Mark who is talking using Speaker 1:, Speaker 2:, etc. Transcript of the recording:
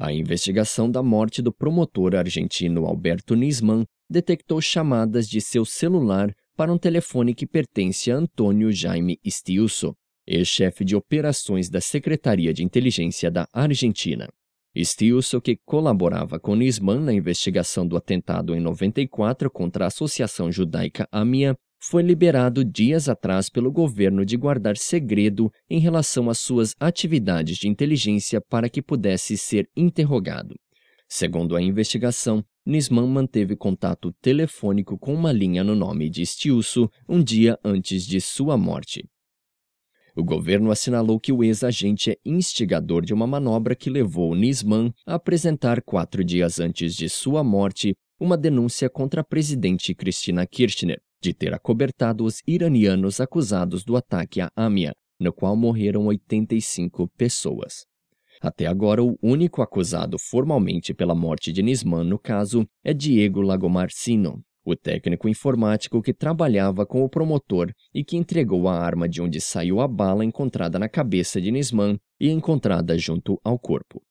Speaker 1: A investigação da morte do promotor argentino Alberto Nisman detectou chamadas de seu celular para um telefone que pertence a Antônio Jaime Stiuso, ex-chefe de operações da Secretaria de Inteligência da Argentina. Stiuso, que colaborava com Nisman na investigação do atentado em 94 contra a Associação Judaica AMIA, foi liberado dias atrás pelo governo de guardar segredo em relação às suas atividades de inteligência para que pudesse ser interrogado. Segundo a investigação, Nisman manteve contato telefônico com uma linha no nome de Stiuso um dia antes de sua morte. O governo assinalou que o ex-agente é instigador de uma manobra que levou Nisman a apresentar quatro dias antes de sua morte uma denúncia contra a presidente Cristina Kirchner de ter acobertado os iranianos acusados do ataque à AMIA, no qual morreram 85 pessoas. Até agora, o único acusado formalmente pela morte de Nisman no caso é Diego Lagomarcino, o técnico informático que trabalhava com o promotor e que entregou a arma de onde saiu a bala encontrada na cabeça de Nisman e encontrada junto ao corpo.